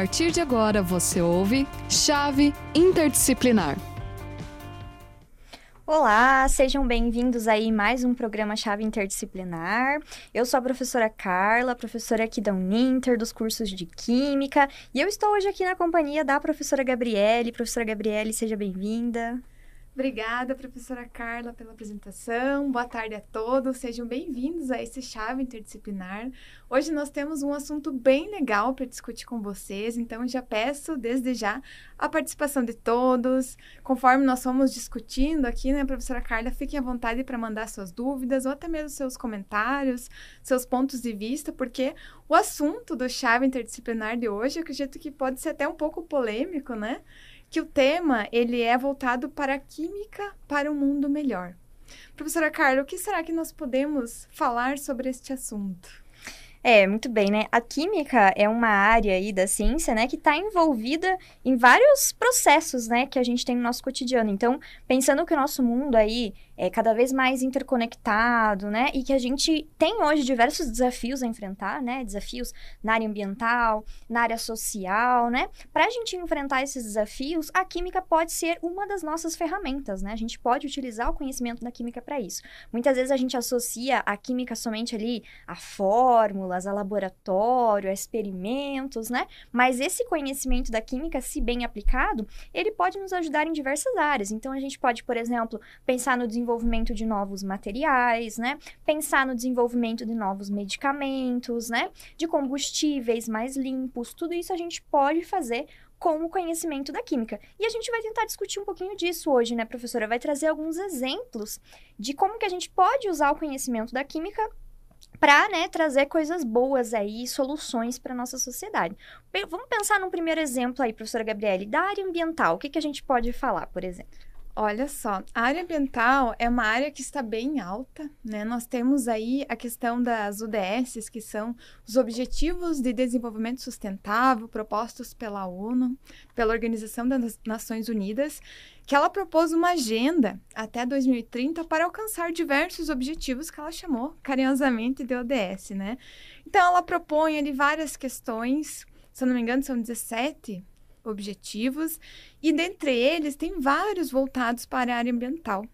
partir de agora você ouve Chave Interdisciplinar. Olá, sejam bem-vindos aí mais um programa Chave Interdisciplinar. Eu sou a professora Carla, professora aqui da Uninter, dos cursos de Química, e eu estou hoje aqui na companhia da professora Gabriele. Professora Gabriele, seja bem-vinda. Obrigada, professora Carla, pela apresentação. Boa tarde a todos. Sejam bem-vindos a esse Chave Interdisciplinar. Hoje nós temos um assunto bem legal para discutir com vocês, então já peço desde já a participação de todos. Conforme nós fomos discutindo aqui, né, professora Carla, fiquem à vontade para mandar suas dúvidas ou até mesmo seus comentários, seus pontos de vista, porque o assunto do Chave Interdisciplinar de hoje, eu acredito que pode ser até um pouco polêmico, né? Que o tema ele é voltado para a química para um mundo melhor. Professora Carla, o que será que nós podemos falar sobre este assunto? É, muito bem, né? A química é uma área aí da ciência, né, que está envolvida em vários processos, né, que a gente tem no nosso cotidiano. Então, pensando que o nosso mundo aí é cada vez mais interconectado, né? E que a gente tem hoje diversos desafios a enfrentar, né? Desafios na área ambiental, na área social, né? Para a gente enfrentar esses desafios, a química pode ser uma das nossas ferramentas, né? A gente pode utilizar o conhecimento da química para isso. Muitas vezes a gente associa a química somente ali a fórmulas, a laboratório, a experimentos, né? Mas esse conhecimento da química, se bem aplicado, ele pode nos ajudar em diversas áreas. Então a gente pode, por exemplo, pensar no desenvolvimento desenvolvimento de novos materiais, né? Pensar no desenvolvimento de novos medicamentos, né? De combustíveis mais limpos, tudo isso a gente pode fazer com o conhecimento da química. E a gente vai tentar discutir um pouquinho disso hoje, né, professora? Vai trazer alguns exemplos de como que a gente pode usar o conhecimento da química para né, trazer coisas boas aí, soluções para nossa sociedade. Vamos pensar num primeiro exemplo aí, professora Gabriele, da área ambiental. O que, que a gente pode falar, por exemplo? Olha só, a área ambiental é uma área que está bem alta, né? Nós temos aí a questão das UDSs, que são os Objetivos de Desenvolvimento Sustentável propostos pela ONU, pela Organização das Nações Unidas, que ela propôs uma agenda até 2030 para alcançar diversos objetivos que ela chamou carinhosamente de ODS, né? Então ela propõe ali várias questões, se eu não me engano, são 17 objetivos, e dentre eles tem vários voltados para a área ambiental.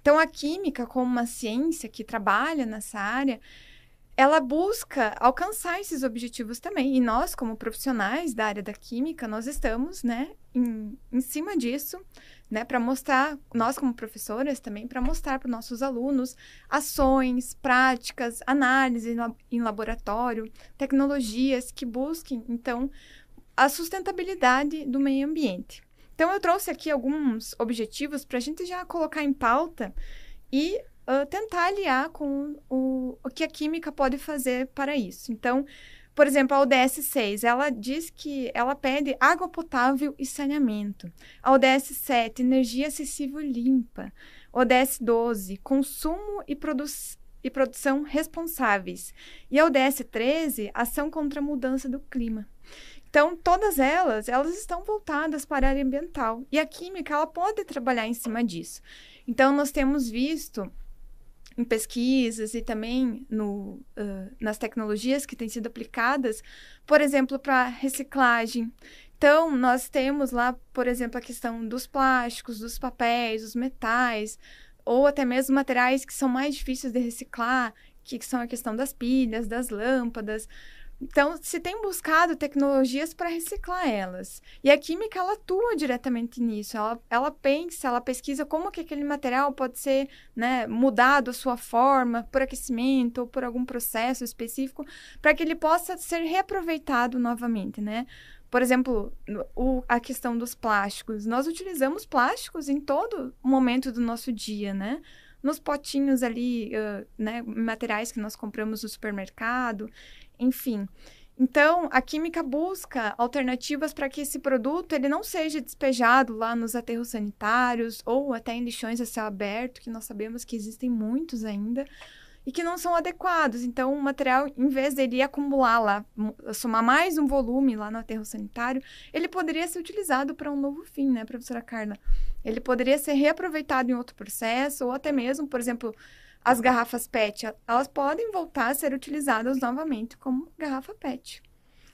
Então, a química, como uma ciência que trabalha nessa área, ela busca alcançar esses objetivos também. E nós, como profissionais da área da química, nós estamos, né, em, em cima disso, né, para mostrar, nós como professoras também, para mostrar para os nossos alunos ações, práticas, análise em laboratório, tecnologias que busquem, então, a sustentabilidade do meio ambiente. Então, eu trouxe aqui alguns objetivos para a gente já colocar em pauta e uh, tentar aliar com o, o que a química pode fazer para isso. Então, por exemplo, a ODS 6, ela diz que ela pede água potável e saneamento. A ODS 7, energia acessível e limpa. ODS 12, consumo e, e produção responsáveis. E a ODS 13, ação contra a mudança do clima. Então, todas elas, elas estão voltadas para a área ambiental. E a química, ela pode trabalhar em cima disso. Então, nós temos visto em pesquisas e também no, uh, nas tecnologias que têm sido aplicadas, por exemplo, para reciclagem. Então, nós temos lá, por exemplo, a questão dos plásticos, dos papéis, dos metais, ou até mesmo materiais que são mais difíceis de reciclar, que são a questão das pilhas, das lâmpadas. Então, se tem buscado tecnologias para reciclar elas. E a química, ela atua diretamente nisso. Ela, ela pensa, ela pesquisa como que aquele material pode ser né, mudado a sua forma por aquecimento ou por algum processo específico para que ele possa ser reaproveitado novamente, né? Por exemplo, o, a questão dos plásticos. Nós utilizamos plásticos em todo momento do nosso dia, né? Nos potinhos ali, uh, né? Materiais que nós compramos no supermercado enfim. Então, a química busca alternativas para que esse produto ele não seja despejado lá nos aterros sanitários ou até em lixões a céu aberto, que nós sabemos que existem muitos ainda, e que não são adequados. Então, o material, em vez dele acumular lá, somar mais um volume lá no aterro sanitário, ele poderia ser utilizado para um novo fim, né, professora Carla? Ele poderia ser reaproveitado em outro processo, ou até mesmo, por exemplo, as garrafas PET, elas podem voltar a ser utilizadas novamente como garrafa PET.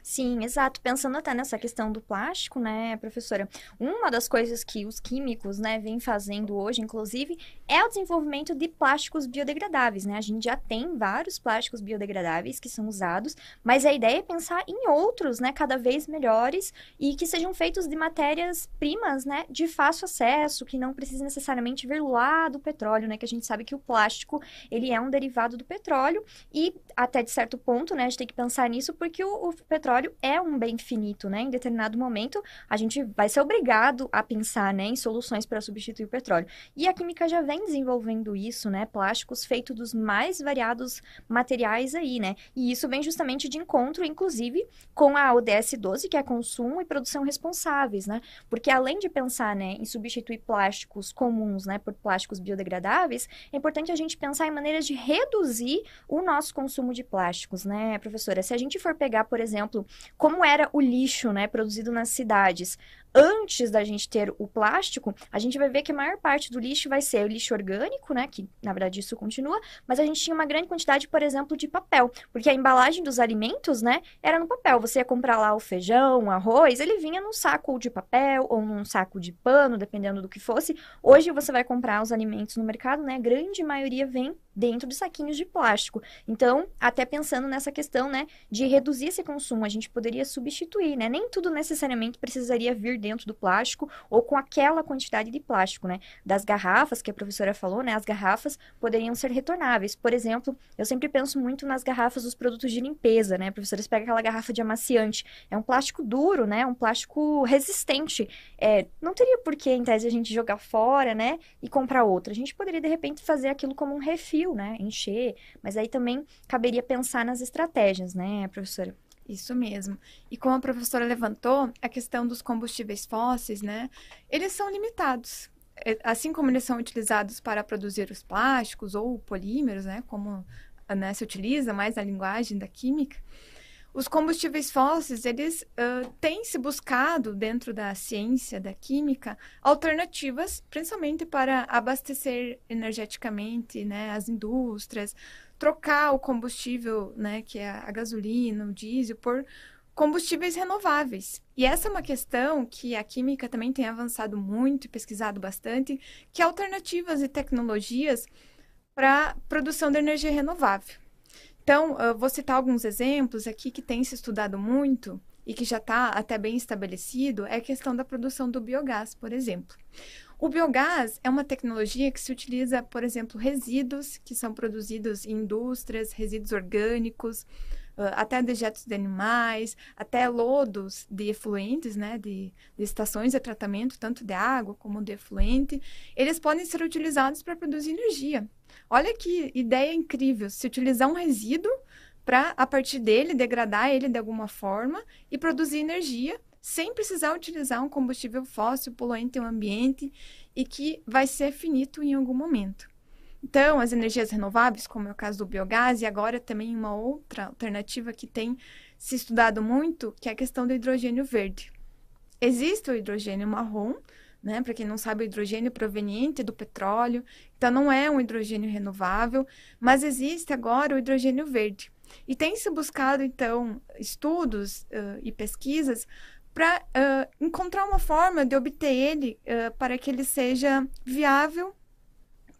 Sim, exato. Pensando até nessa questão do plástico, né, professora? Uma das coisas que os químicos, né, vêm fazendo hoje, inclusive, é o desenvolvimento de plásticos biodegradáveis, né? A gente já tem vários plásticos biodegradáveis que são usados, mas a ideia é pensar em outros, né, cada vez melhores e que sejam feitos de matérias primas, né, de fácil acesso, que não precise necessariamente vir lá do petróleo, né, que a gente sabe que o plástico, ele é um derivado do petróleo e até de certo ponto, né, a gente tem que pensar nisso porque o, o petróleo é um bem finito, né? Em determinado momento, a gente vai ser obrigado a pensar, né, em soluções para substituir o petróleo. E a química já vem desenvolvendo isso, né? Plásticos feitos dos mais variados materiais aí, né? E isso vem justamente de encontro, inclusive, com a ODS 12, que é consumo e produção responsáveis, né? Porque além de pensar, né, em substituir plásticos comuns, né, por plásticos biodegradáveis, é importante a gente pensar em maneiras de reduzir o nosso consumo de plásticos, né, professora? Se a gente for pegar, por exemplo, como era o lixo, né, produzido nas cidades antes da gente ter o plástico, a gente vai ver que a maior parte do lixo vai ser o lixo orgânico, né? Que na verdade isso continua, mas a gente tinha uma grande quantidade, por exemplo, de papel, porque a embalagem dos alimentos, né, era no papel. Você ia comprar lá o feijão, o arroz, ele vinha num saco de papel ou num saco de pano, dependendo do que fosse. Hoje você vai comprar os alimentos no mercado, né? A grande maioria vem dentro de saquinhos de plástico. Então, até pensando nessa questão, né, de reduzir esse consumo, a gente poderia substituir, né? Nem tudo necessariamente precisaria vir dentro do plástico ou com aquela quantidade de plástico, né? Das garrafas que a professora falou, né? As garrafas poderiam ser retornáveis. Por exemplo, eu sempre penso muito nas garrafas dos produtos de limpeza, né? A professora pega aquela garrafa de amaciante, é um plástico duro, né? Um plástico resistente. É, não teria por que, em tese, a gente jogar fora, né? E comprar outra. A gente poderia, de repente, fazer aquilo como um refil, né? Encher. Mas aí também caberia pensar nas estratégias, né, professora? Isso mesmo. E como a professora levantou, a questão dos combustíveis fósseis, né? Eles são limitados. É, assim como eles são utilizados para produzir os plásticos ou polímeros, né? Como né, se utiliza mais a linguagem da química, os combustíveis fósseis, eles uh, têm se buscado, dentro da ciência, da química, alternativas, principalmente para abastecer energeticamente né, as indústrias, trocar o combustível, né, que é a gasolina, o diesel, por combustíveis renováveis. E essa é uma questão que a química também tem avançado muito e pesquisado bastante, que é alternativas e tecnologias para produção de energia renovável. Então, eu vou citar alguns exemplos aqui que tem se estudado muito e que já está até bem estabelecido, é a questão da produção do biogás, por exemplo. O biogás é uma tecnologia que se utiliza, por exemplo, resíduos que são produzidos em indústrias, resíduos orgânicos, até dejetos de animais, até lodos de efluentes, né, de, de, estações de tratamento, tanto de água como de efluente, eles podem ser utilizados para produzir energia. Olha que ideia incrível, se utilizar um resíduo para, a partir dele, degradar ele de alguma forma e produzir energia sem precisar utilizar um combustível fóssil poluente ao ambiente e que vai ser finito em algum momento. Então, as energias renováveis, como é o caso do biogás, e agora também uma outra alternativa que tem se estudado muito, que é a questão do hidrogênio verde. Existe o hidrogênio marrom, né? Para quem não sabe, o hidrogênio proveniente do petróleo, então não é um hidrogênio renovável, mas existe agora o hidrogênio verde. E tem se buscado, então, estudos uh, e pesquisas para uh, encontrar uma forma de obter ele uh, para que ele seja viável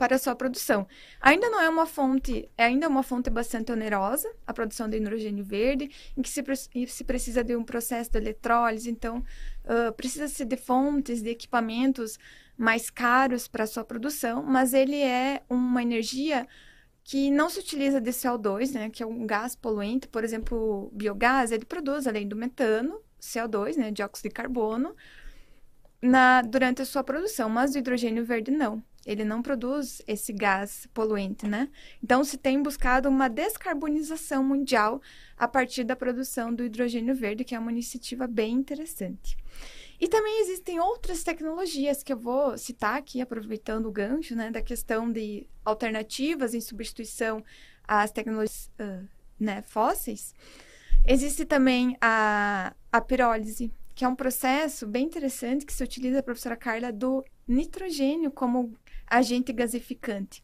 para a sua produção. Ainda não é uma fonte, é ainda uma fonte bastante onerosa, a produção de hidrogênio verde, em que se, se precisa de um processo de eletrólise, então uh, precisa-se de fontes, de equipamentos mais caros para a sua produção, mas ele é uma energia que não se utiliza de CO2, né, que é um gás poluente, por exemplo, biogás, ele produz, além do metano, CO2, né, dióxido de carbono, na, durante a sua produção, mas o hidrogênio verde não. Ele não produz esse gás poluente, né? Então, se tem buscado uma descarbonização mundial a partir da produção do hidrogênio verde, que é uma iniciativa bem interessante. E também existem outras tecnologias que eu vou citar aqui, aproveitando o gancho, né, da questão de alternativas em substituição às tecnologias uh, né, fósseis. Existe também a, a pirólise, que é um processo bem interessante que se utiliza, professora Carla, do nitrogênio como agente gasificante.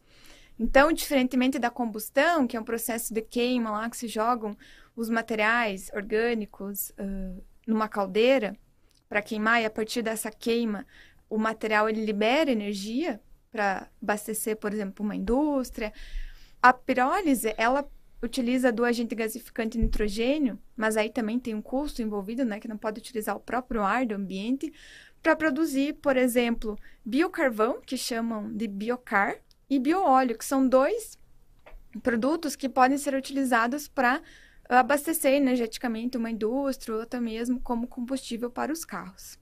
Então, diferentemente da combustão, que é um processo de queima lá que se jogam os materiais orgânicos uh, numa caldeira para queimar e a partir dessa queima o material ele libera energia para abastecer, por exemplo, uma indústria. A pirólise, ela utiliza do agente gasificante nitrogênio, mas aí também tem um custo envolvido, né, que não pode utilizar o próprio ar do ambiente para produzir, por exemplo, biocarvão, que chamam de biocar, e bioóleo, que são dois produtos que podem ser utilizados para abastecer energeticamente uma indústria ou até mesmo como combustível para os carros.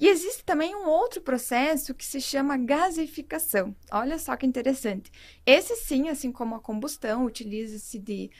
E existe também um outro processo que se chama gasificação. Olha só que interessante. Esse sim, assim como a combustão, utiliza-se de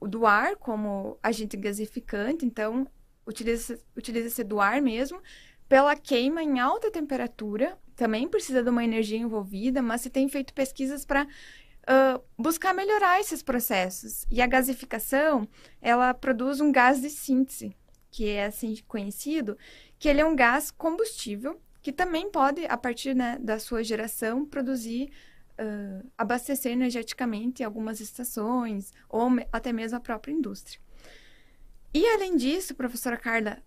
do ar como agente gasificante, então utiliza-se utiliza do ar mesmo, pela queima em alta temperatura, também precisa de uma energia envolvida, mas se tem feito pesquisas para uh, buscar melhorar esses processos. E a gasificação, ela produz um gás de síntese, que é assim conhecido, que ele é um gás combustível que também pode, a partir né, da sua geração, produzir, uh, abastecer energeticamente algumas estações ou até mesmo a própria indústria. E além disso, professora Carla,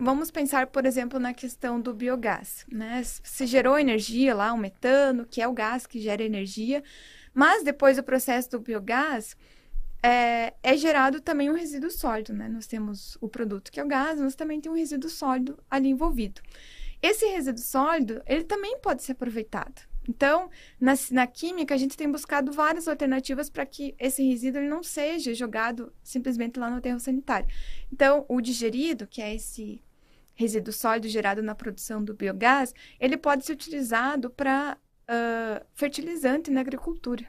vamos pensar, por exemplo, na questão do biogás. Né? Se gerou energia lá, o metano, que é o gás que gera energia, mas depois do processo do biogás, é, é, gerado também um resíduo sólido, né? Nós temos o produto que é o gás, mas também tem um resíduo sólido ali envolvido. Esse resíduo sólido, ele também pode ser aproveitado. Então, na, na química, a gente tem buscado várias alternativas para que esse resíduo ele não seja jogado simplesmente lá no aterro sanitário. Então, o digerido, que é esse resíduo sólido gerado na produção do biogás, ele pode ser utilizado para uh, fertilizante na agricultura.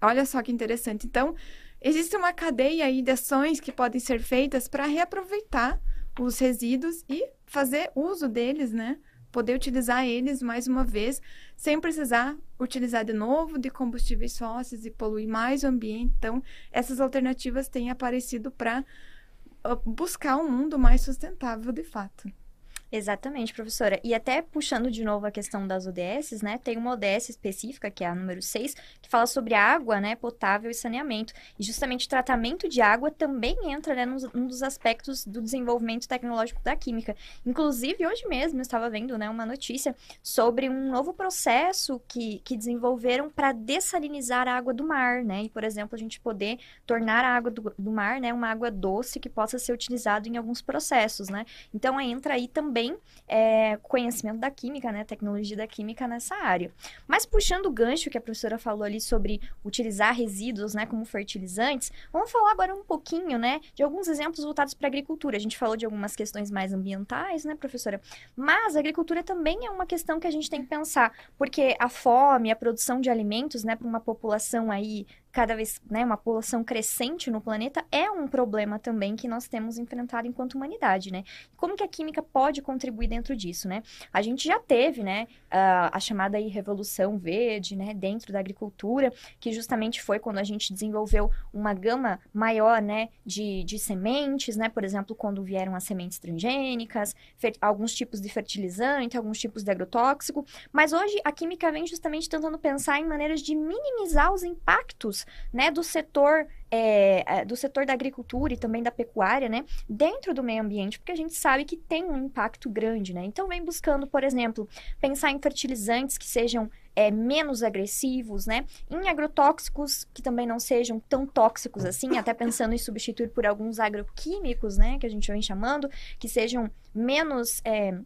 Olha só que interessante. Então, Existe uma cadeia aí de ações que podem ser feitas para reaproveitar os resíduos e fazer uso deles, né? Poder utilizar eles mais uma vez, sem precisar utilizar de novo de combustíveis fósseis e poluir mais o ambiente. Então, essas alternativas têm aparecido para ah, buscar um mundo mais sustentável de fato. Exatamente, professora. E até puxando de novo a questão das ODS, né? Tem uma ODS específica, que é a número 6, que fala sobre água, né, potável e saneamento. E justamente tratamento de água também entra, né, num dos aspectos do desenvolvimento tecnológico da química. Inclusive, hoje mesmo eu estava vendo, né, uma notícia sobre um novo processo que, que desenvolveram para dessalinizar a água do mar, né? E, por exemplo, a gente poder tornar a água do, do mar, né, uma água doce que possa ser utilizada em alguns processos, né? Então, entra aí também também é, conhecimento da química, né, tecnologia da química nessa área. Mas puxando o gancho que a professora falou ali sobre utilizar resíduos, né, como fertilizantes, vamos falar agora um pouquinho, né, de alguns exemplos voltados para a agricultura. A gente falou de algumas questões mais ambientais, né, professora? Mas a agricultura também é uma questão que a gente tem que pensar, porque a fome, a produção de alimentos, né, para uma população aí cada vez, né, uma população crescente no planeta é um problema também que nós temos enfrentado enquanto humanidade, né? Como que a química pode contribuir dentro disso, né? A gente já teve, né, a, a chamada aí revolução verde, né, dentro da agricultura, que justamente foi quando a gente desenvolveu uma gama maior, né, de, de sementes, né, por exemplo, quando vieram as sementes transgênicas, alguns tipos de fertilizante, alguns tipos de agrotóxico, mas hoje a química vem justamente tentando pensar em maneiras de minimizar os impactos né, do setor é, é, do setor da agricultura e também da pecuária, né, dentro do meio ambiente, porque a gente sabe que tem um impacto grande, né? Então vem buscando, por exemplo, pensar em fertilizantes que sejam é, menos agressivos, né? Em agrotóxicos que também não sejam tão tóxicos assim, até pensando em substituir por alguns agroquímicos, né? Que a gente vem chamando, que sejam menos é,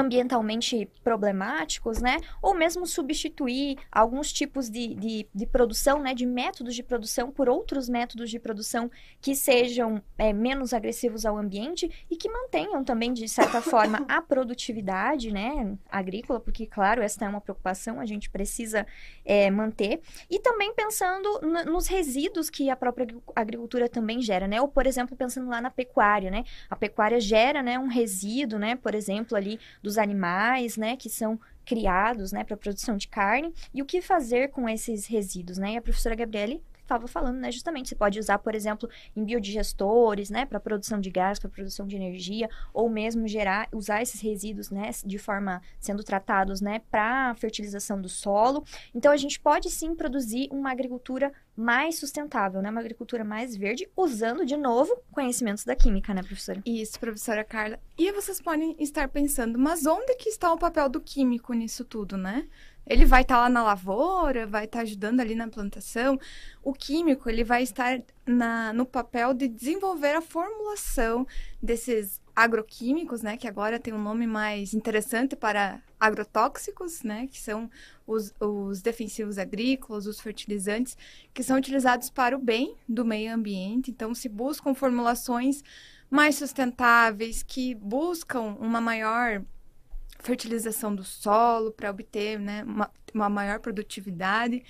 ambientalmente problemáticos, né? Ou mesmo substituir alguns tipos de, de, de, produção, né? De métodos de produção por outros métodos de produção que sejam é, menos agressivos ao ambiente e que mantenham também, de certa forma, a produtividade, né? Agrícola, porque, claro, essa é uma preocupação, a gente precisa é, manter. E também pensando nos resíduos que a própria agricultura também gera, né? Ou, por exemplo, pensando lá na pecuária, né? A pecuária gera, né? Um resíduo, né? Por exemplo, ali dos animais, né, que são criados, né, para produção de carne, e o que fazer com esses resíduos, né? E a professora Gabriele estava falando, né, justamente, você pode usar, por exemplo, em biodigestores, né, para produção de gás, para produção de energia, ou mesmo gerar, usar esses resíduos, né, de forma sendo tratados, né, para fertilização do solo. Então a gente pode sim produzir uma agricultura mais sustentável, né? Uma agricultura mais verde, usando de novo conhecimentos da química, né, professora? Isso, professora Carla. E vocês podem estar pensando, mas onde que está o papel do químico nisso tudo, né? Ele vai estar lá na lavoura, vai estar ajudando ali na plantação. O químico, ele vai estar na, no papel de desenvolver a formulação desses agroquímicos, né, que agora tem um nome mais interessante para agrotóxicos, né, que são os, os defensivos agrícolas, os fertilizantes, que são utilizados para o bem do meio ambiente. Então, se buscam formulações mais sustentáveis, que buscam uma maior fertilização do solo para obter né, uma, uma maior produtividade.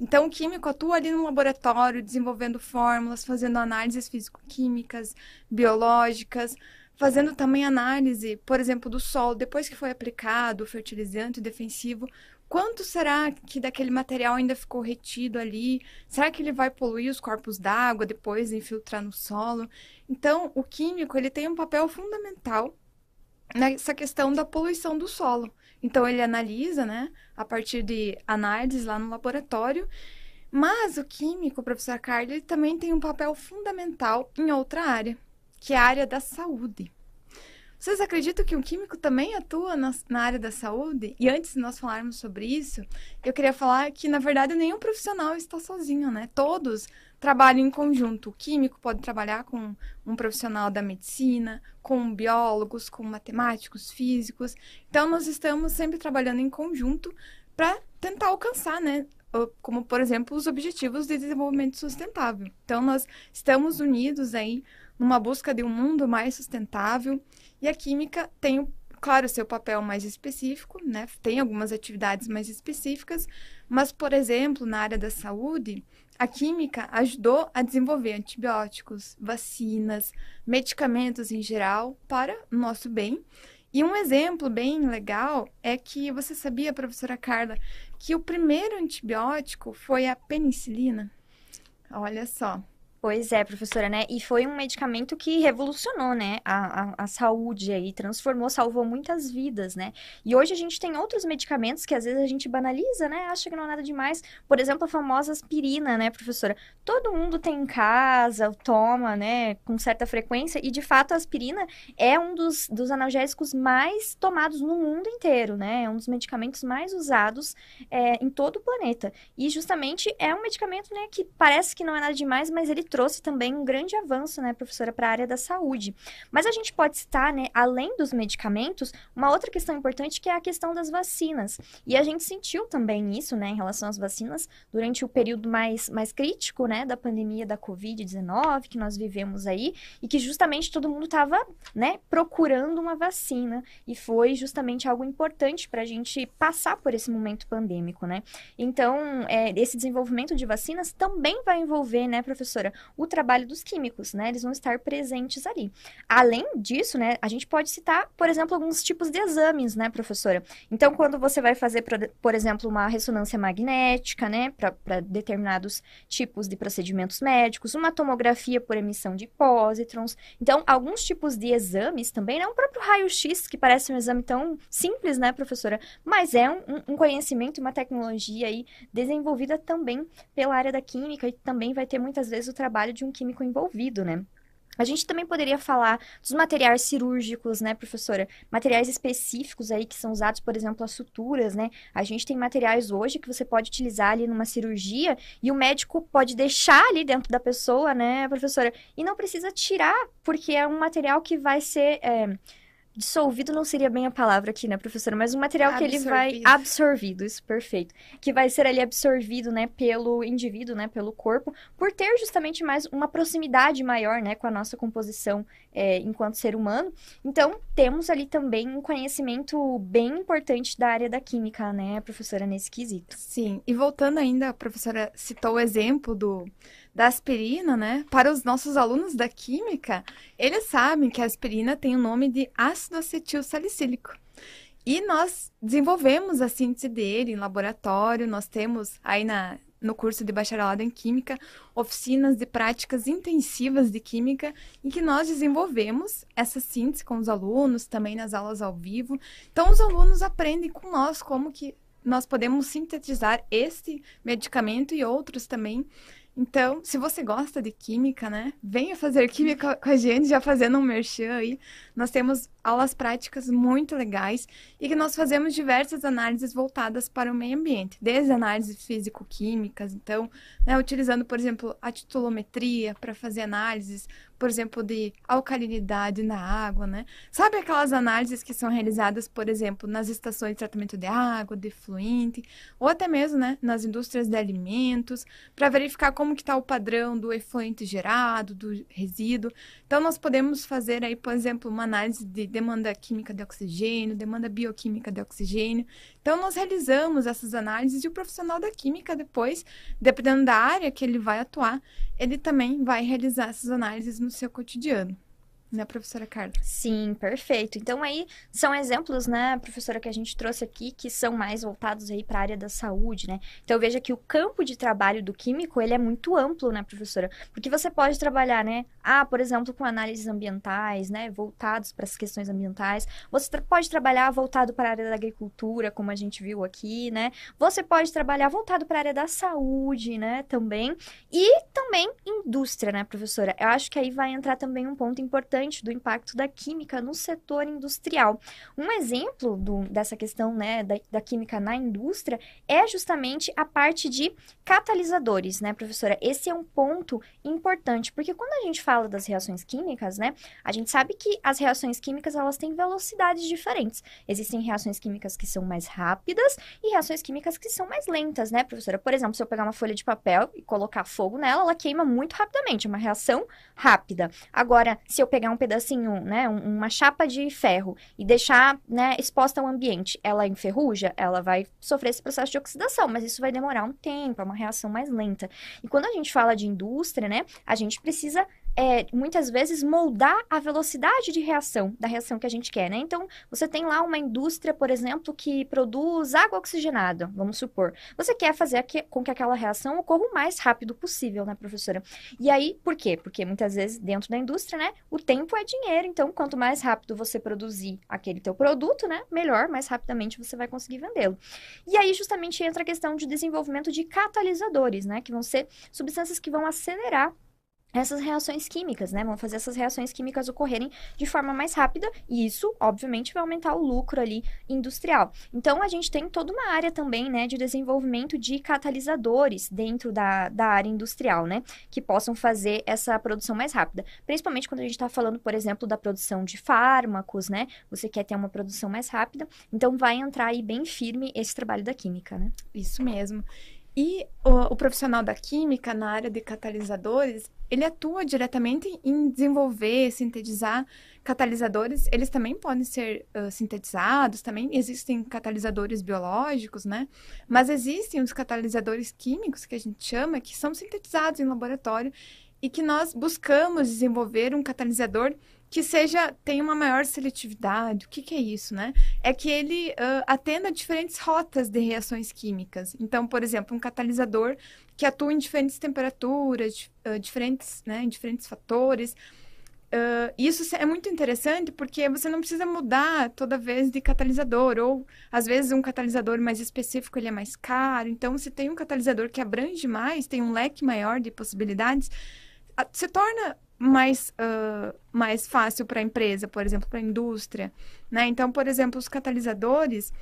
Então, o químico atua ali no laboratório, desenvolvendo fórmulas, fazendo análises físico-químicas, biológicas, fazendo também análise, por exemplo, do solo, depois que foi aplicado o fertilizante defensivo, quanto será que daquele material ainda ficou retido ali? Será que ele vai poluir os corpos d'água depois de infiltrar no solo? Então, o químico ele tem um papel fundamental nessa questão da poluição do solo. Então ele analisa, né, a partir de análises lá no laboratório. Mas o químico, o professor ele também tem um papel fundamental em outra área, que é a área da saúde. Vocês acreditam que um químico também atua na, na, área da saúde? E antes de nós falarmos sobre isso, eu queria falar que, na verdade, nenhum profissional está sozinho, né? Todos trabalham em conjunto. O químico pode trabalhar com um profissional da medicina, com biólogos, com matemáticos, físicos. Então, nós estamos sempre trabalhando em conjunto para tentar alcançar, né? Como, por exemplo, os objetivos de desenvolvimento sustentável. Então, nós estamos unidos aí numa busca de um mundo mais sustentável e a química tem, claro, seu papel mais específico, né? Tem algumas atividades mais específicas, mas, por exemplo, na área da saúde, a química ajudou a desenvolver antibióticos, vacinas, medicamentos em geral para o nosso bem. E um exemplo bem legal é que você sabia, professora Carla, que o primeiro antibiótico foi a penicilina? Olha só. Pois é, professora, né? E foi um medicamento que revolucionou, né? A, a, a, saúde aí, transformou, salvou muitas vidas, né? E hoje a gente tem outros medicamentos que às vezes a gente banaliza, né? Acha que não é nada demais. Por exemplo, a famosa aspirina, né, professora? Todo mundo tem em casa, toma, né, com certa frequência. E de fato a aspirina é um dos, dos analgésicos mais tomados no mundo inteiro, né? É um dos medicamentos mais usados é, em todo o planeta. E justamente é um medicamento, né, que parece que não é nada demais, mas ele trouxe também um grande avanço, né, professora, para a área da saúde. Mas a gente pode citar, né, além dos medicamentos, uma outra questão importante que é a questão das vacinas. E a gente sentiu também isso, né, em relação às vacinas, durante o período mais, mais crítico, né, da pandemia da Covid-19 que nós vivemos aí, e que justamente todo mundo estava, né, procurando uma vacina. E foi justamente algo importante para a gente passar por esse momento pandêmico, né? Então, é, esse desenvolvimento de vacinas também vai envolver, né, professora, o trabalho dos químicos, né? Eles vão estar presentes ali. Além disso, né, a gente pode citar, por exemplo, alguns tipos de exames, né, professora? Então, quando você vai fazer, por exemplo, uma ressonância magnética, né, para determinados tipos de procedimentos médicos, uma tomografia por emissão de pósitrons. Então, alguns tipos de exames também, né, o próprio raio-x, que parece um exame tão simples, né, professora? Mas é um, um conhecimento, uma tecnologia aí desenvolvida também pela área da química e também vai ter muitas vezes o trabalho trabalho de um químico envolvido, né? A gente também poderia falar dos materiais cirúrgicos, né, professora? Materiais específicos aí que são usados, por exemplo, as suturas, né? A gente tem materiais hoje que você pode utilizar ali numa cirurgia e o médico pode deixar ali dentro da pessoa, né, professora? E não precisa tirar, porque é um material que vai ser. É dissolvido não seria bem a palavra aqui, né, professora? Mas um material absorvido. que ele vai absorvido, isso perfeito, que vai ser ali absorvido, né, pelo indivíduo, né, pelo corpo, por ter justamente mais uma proximidade maior, né, com a nossa composição é, enquanto ser humano. Então temos ali também um conhecimento bem importante da área da química, né, professora, nesse quesito. Sim. E voltando ainda, a professora citou o exemplo do da aspirina, né? Para os nossos alunos da química, eles sabem que a aspirina tem o nome de ácido acetil salicílico. E nós desenvolvemos a síntese dele em laboratório, nós temos aí na, no curso de bacharelado em Química oficinas de práticas intensivas de Química em que nós desenvolvemos essa síntese com os alunos, também nas aulas ao vivo. Então, os alunos aprendem com nós como que nós podemos sintetizar este medicamento e outros também Então, se você gosta de química, né, venha fazer química com a gente, já fazendo um merchan aí. Nós temos aulas práticas muito legais e que nós fazemos diversas análises voltadas para o meio ambiente, desde análises físico-químicas, então, né, utilizando, por exemplo, a titulometria para fazer análises, por exemplo, de alcalinidade na água, né? Sabe aquelas análises que são realizadas, por exemplo, nas estações de tratamento de água, de fluente, ou até mesmo, né, nas indústrias de alimentos, para verificar como que está o padrão do efluente gerado, do resíduo. Então, nós podemos fazer aí, por exemplo, uma análise de demanda química de oxigênio, demanda bioquímica de oxigênio. Então, nós realizamos essas análises e o profissional da química, depois, dependendo da área que ele vai atuar, ele também vai realizar essas análises no seu cotidiano né, professora Carla? Sim, perfeito. Então aí são exemplos, né, professora, que a gente trouxe aqui que são mais voltados aí para a área da saúde, né? Então veja que o campo de trabalho do químico, ele é muito amplo, né, professora? Porque você pode trabalhar, né, ah, por exemplo, com análises ambientais, né, voltados para as questões ambientais. Você pode trabalhar voltado para a área da agricultura, como a gente viu aqui, né? Você pode trabalhar voltado para a área da saúde, né, também. E também indústria, né, professora? Eu acho que aí vai entrar também um ponto importante importante do impacto da química no setor industrial. Um exemplo do, dessa questão né, da, da, química na indústria é justamente a parte de catalisadores, né, professora? Esse é um ponto importante, porque quando a gente fala das reações químicas, né, a gente sabe que as reações químicas elas têm velocidades diferentes. Existem reações químicas que são mais rápidas e reações químicas que são mais lentas, né, professora? Por exemplo, se eu pegar uma folha de papel e colocar fogo nela, ela queima muito rapidamente, é uma reação rápida. Agora, se eu pegar um pedacinho, né, uma chapa de ferro e deixar, né, exposta ao ambiente, ela enferruja, ela vai sofrer esse processo de oxidação, mas isso vai demorar um tempo, é uma reação mais lenta. E quando a gente fala de indústria, né, a gente precisa é, muitas vezes moldar a velocidade de reação da reação que a gente quer, né? Então, você tem lá uma indústria, por exemplo, que produz água oxigenada, vamos supor. Você quer fazer que, com que aquela reação ocorra o mais rápido possível, né, professora? E aí, por quê? Porque muitas vezes dentro da indústria, né, o tempo é dinheiro, então quanto mais rápido você produzir aquele teu produto, né, melhor, mais rapidamente você vai conseguir vendê-lo. E aí justamente entra a questão de desenvolvimento de catalisadores, né, que vão ser substâncias que vão acelerar essas reações químicas, né? Vão fazer essas reações químicas ocorrerem de forma mais rápida e isso, obviamente, vai aumentar o lucro ali industrial. Então, a gente tem toda uma área também, né, de desenvolvimento de catalisadores dentro da, da área industrial, né? Que possam fazer essa produção mais rápida. Principalmente quando a gente está falando, por exemplo, da produção de fármacos, né? Você quer ter uma produção mais rápida, então vai entrar aí bem firme esse trabalho da química, né? Isso mesmo. E o, o, profissional da química na área de catalisadores, ele atua diretamente em desenvolver, sintetizar catalisadores. Eles também podem ser uh, sintetizados, também existem catalisadores biológicos, né? Mas existem os catalisadores químicos, que a gente chama, que são sintetizados em laboratório e que nós buscamos desenvolver um catalisador que seja tenha uma maior seletividade. O que, que é isso, né? É que ele uh, atenda diferentes rotas de reações químicas. Então, por exemplo, um catalisador que atua em diferentes temperaturas, uh, diferentes, né, em diferentes fatores. Uh, isso é muito interessante porque você não precisa mudar toda vez de catalisador, ou às vezes um catalisador mais específico ele é mais caro. Então, se tem um catalisador que abrange mais, tem um leque maior de possibilidades, se torna mais, uh, mais fácil para a empresa, por exemplo, para a indústria. Né? Então, por exemplo, os catalisadores,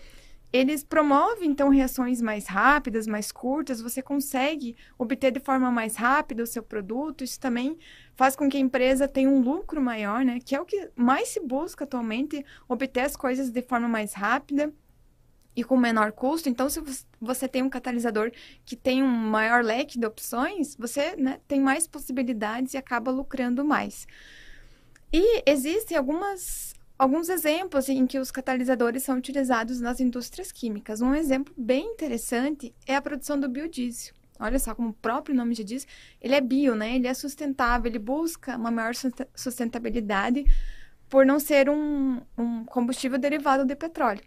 eles promovem, então, reações mais rápidas, mais curtas, você consegue obter de forma mais rápida o seu produto, isso também faz com que a empresa tenha um lucro maior, né? Que é o que mais se busca atualmente, obter as coisas de forma mais rápida e com menor custo. Então, se você tem um catalisador que tem um maior leque de opções, você né, tem mais possibilidades e acaba lucrando mais. E existem algumas, alguns exemplos em que os catalisadores são utilizados nas indústrias químicas. Um exemplo bem interessante é a produção do biodiesel. Olha só, como o próprio nome já diz, ele é bio, né? Ele é sustentável, ele busca uma maior sustentabilidade por não ser um, um combustível derivado de petróleo.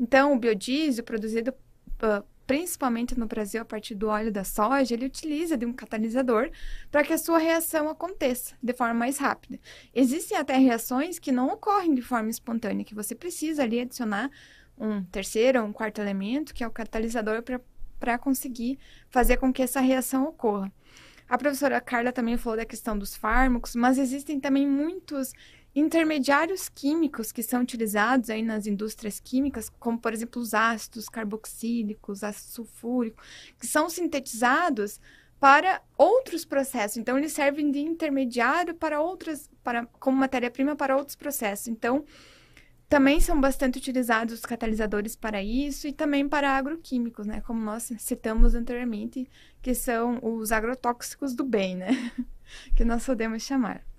Então, o biodiesel produzido uh, principalmente no Brasil a partir do óleo da soja, ele utiliza de um catalisador para que a sua reação aconteça de forma mais rápida. Existem até reações que não ocorrem de forma espontânea, que você precisa ali adicionar um terceiro ou um quarto elemento, que é o catalisador, para conseguir fazer com que essa reação ocorra. A professora Carla também falou da questão dos fármacos, mas existem também muitos intermediários químicos que são utilizados aí nas indústrias químicas, como por exemplo os ácidos carboxílicos, ácido sulfúrico, que são sintetizados para outros processos. Então eles servem de intermediário para outras, para como matéria-prima para outros processos. Então também são bastante utilizados os catalisadores para isso e também para agroquímicos, né? Como nós citamos anteriormente, que são os agrotóxicos do bem, né? que nós podemos chamar.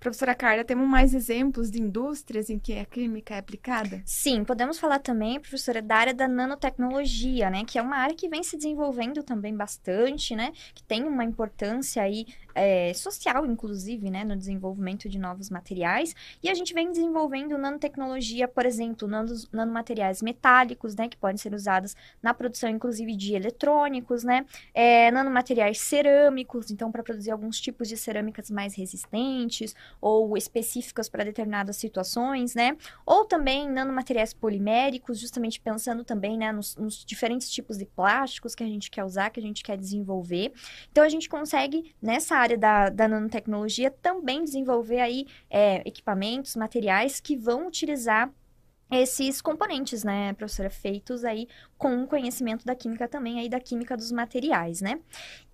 Professora Carla, temos mais exemplos de indústrias em que a química é aplicada? Sim, podemos falar também, professora, da área da nanotecnologia, né? Que é uma área que vem se desenvolvendo também bastante, né? Que tem uma importância aí é, social, inclusive, né? No desenvolvimento de novos materiais. E a gente vem desenvolvendo nanotecnologia, por exemplo, nanos, nanomateriais metálicos, né? Que podem ser usados na produção, inclusive, de eletrônicos, né? É, nanomateriais cerâmicos, então, para produzir alguns tipos de cerâmicas mais resistentes ou específicas para determinadas situações, né? Ou também nanomateriais poliméricos, justamente pensando também, né, nos, nos, diferentes tipos de plásticos que a gente quer usar, que a gente quer desenvolver. Então, a gente consegue, nessa área da, da nanotecnologia, também desenvolver aí é, equipamentos, materiais que vão utilizar esses componentes, né, professora, feitos aí com o conhecimento da química também, aí da química dos materiais, né?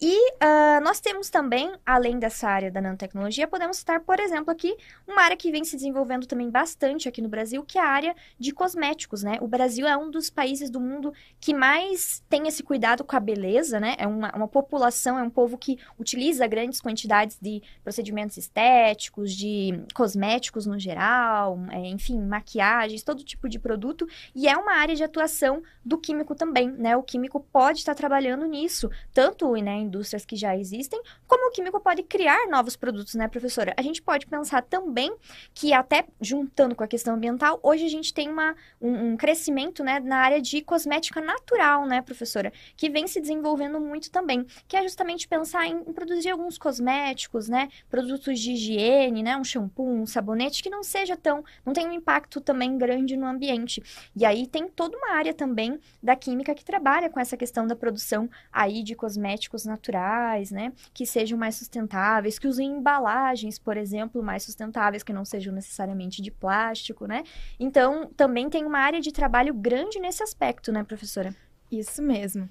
E uh, nós temos também, além dessa área da nanotecnologia, podemos citar, por exemplo, aqui, uma área que vem se desenvolvendo também bastante aqui no Brasil, que é a área de cosméticos, né? O Brasil é um dos países do mundo que mais tem esse cuidado com a beleza, né? É uma, uma população, é um povo que utiliza grandes quantidades de procedimentos estéticos, de cosméticos no geral, é, enfim, maquiagens, todo tipo de produto, e é uma área de atuação do que químico também, né? O químico pode estar trabalhando nisso, tanto né, indústrias que já existem, como o químico pode criar novos produtos, né, professora? A gente pode pensar também que até juntando com a questão ambiental, hoje a gente tem uma, um, um crescimento, né, na área de cosmética natural, né, professora? Que vem se desenvolvendo muito também, que é justamente pensar em, em produzir alguns cosméticos, né, produtos de higiene, né, um shampoo, um sabonete que não seja tão, não tem um impacto também grande no ambiente. E aí tem toda uma área também da química que trabalha com essa questão da produção aí de cosméticos naturais, né? Que sejam mais sustentáveis, que usem embalagens, por exemplo, mais sustentáveis, que não sejam necessariamente de plástico, né? Então, também tem uma área de trabalho grande nesse aspecto, né, professora? Isso mesmo.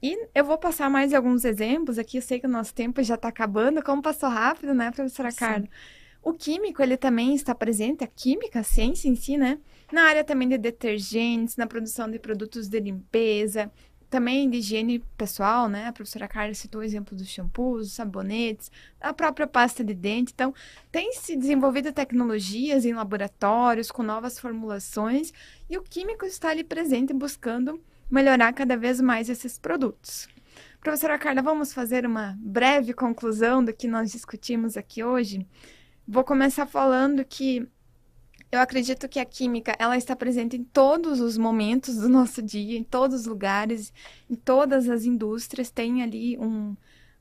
E eu vou passar mais alguns exemplos aqui. Eu sei que o nosso tempo já está acabando. Como passou rápido, né, professora Carla? O químico, ele também está presente, a química, a ciência em si, né? Na área também de detergentes, na produção de produtos de limpeza, também de higiene pessoal, né? A professora Carla citou o exemplo dos shampoos, sabonetes, a própria pasta de dente. Então, tem se desenvolvido tecnologias em laboratórios com novas formulações e o químico está ali presente buscando melhorar cada vez mais esses produtos. Professora Carla, vamos fazer uma breve conclusão do que nós discutimos aqui hoje. Vou começar falando que eu acredito que a química, ela está presente em todos os momentos do nosso dia, em todos os lugares, em todas as indústrias tem ali um,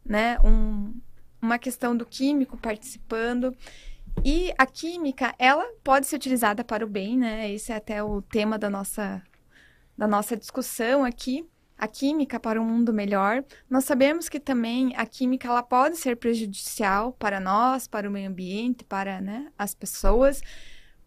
né, um, uma questão do químico participando. E a química, ela pode ser utilizada para o bem, né? Esse é até o tema da nossa, da nossa discussão aqui. A química para um mundo melhor. Nós sabemos que também a química ela pode ser prejudicial para nós, para o meio ambiente, para né, as pessoas.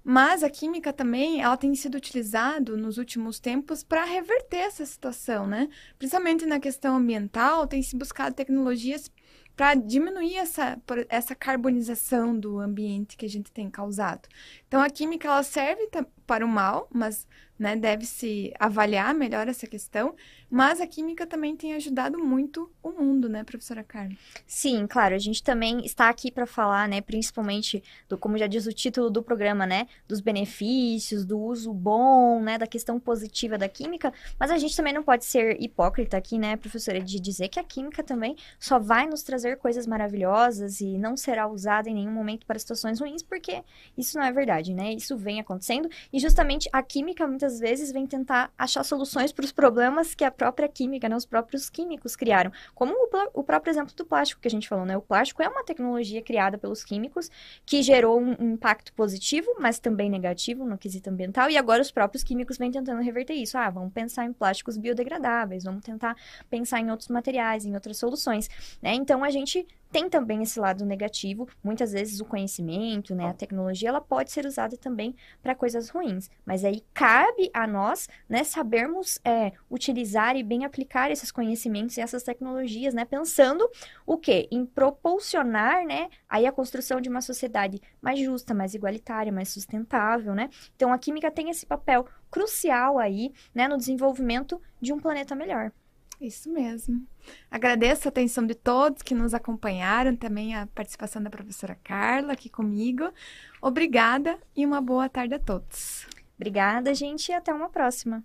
Mas a química também, ela tem sido utilizada nos últimos tempos para reverter essa situação, né? Principalmente na questão ambiental, tem se buscado tecnologias para diminuir essa, essa carbonização do ambiente que a gente tem causado. Então, a química ela serve para o mal, mas né, deve-se avaliar melhor essa questão, mas a química também tem ajudado muito o mundo, né, professora Carla? Sim, claro, a gente também está aqui para falar, né, principalmente do, como já diz o título do programa, né, dos benefícios, do uso bom, né, da questão positiva da química, mas a gente também não pode ser hipócrita aqui, né, professora, de dizer que a química também só vai nos trazer coisas maravilhosas e não será usada em nenhum momento para situações ruins, porque isso não é verdade, né? Isso vem acontecendo e justamente a química muitas vezes vem tentar achar soluções para os problemas que a própria química, né, os próprios químicos criaram. Como o, o, próprio exemplo do plástico que a gente falou, né? O plástico é uma tecnologia criada pelos químicos que gerou um, um impacto positivo, mas também negativo no quesito ambiental, e agora os próprios químicos vêm tentando reverter isso. Ah, vamos pensar em plásticos biodegradáveis, vamos tentar pensar em outros materiais, em outras soluções, né? Então a gente tem também esse lado negativo. Muitas vezes o conhecimento, né, a tecnologia, ela pode ser usada também para coisas ruins. Mas aí cabe a nós, né, sabermos é, utilizar e bem aplicar esses conhecimentos e essas tecnologias, né, pensando o quê? Em propulsionar, né, aí a construção de uma sociedade mais justa, mais igualitária, mais sustentável, né? Então a química tem esse papel crucial aí, né, no desenvolvimento de um planeta melhor. Isso mesmo. Agradeço a atenção de todos que nos acompanharam, também a participação da professora Carla aqui comigo. Obrigada e uma boa tarde a todos. Obrigada, gente, e até uma próxima.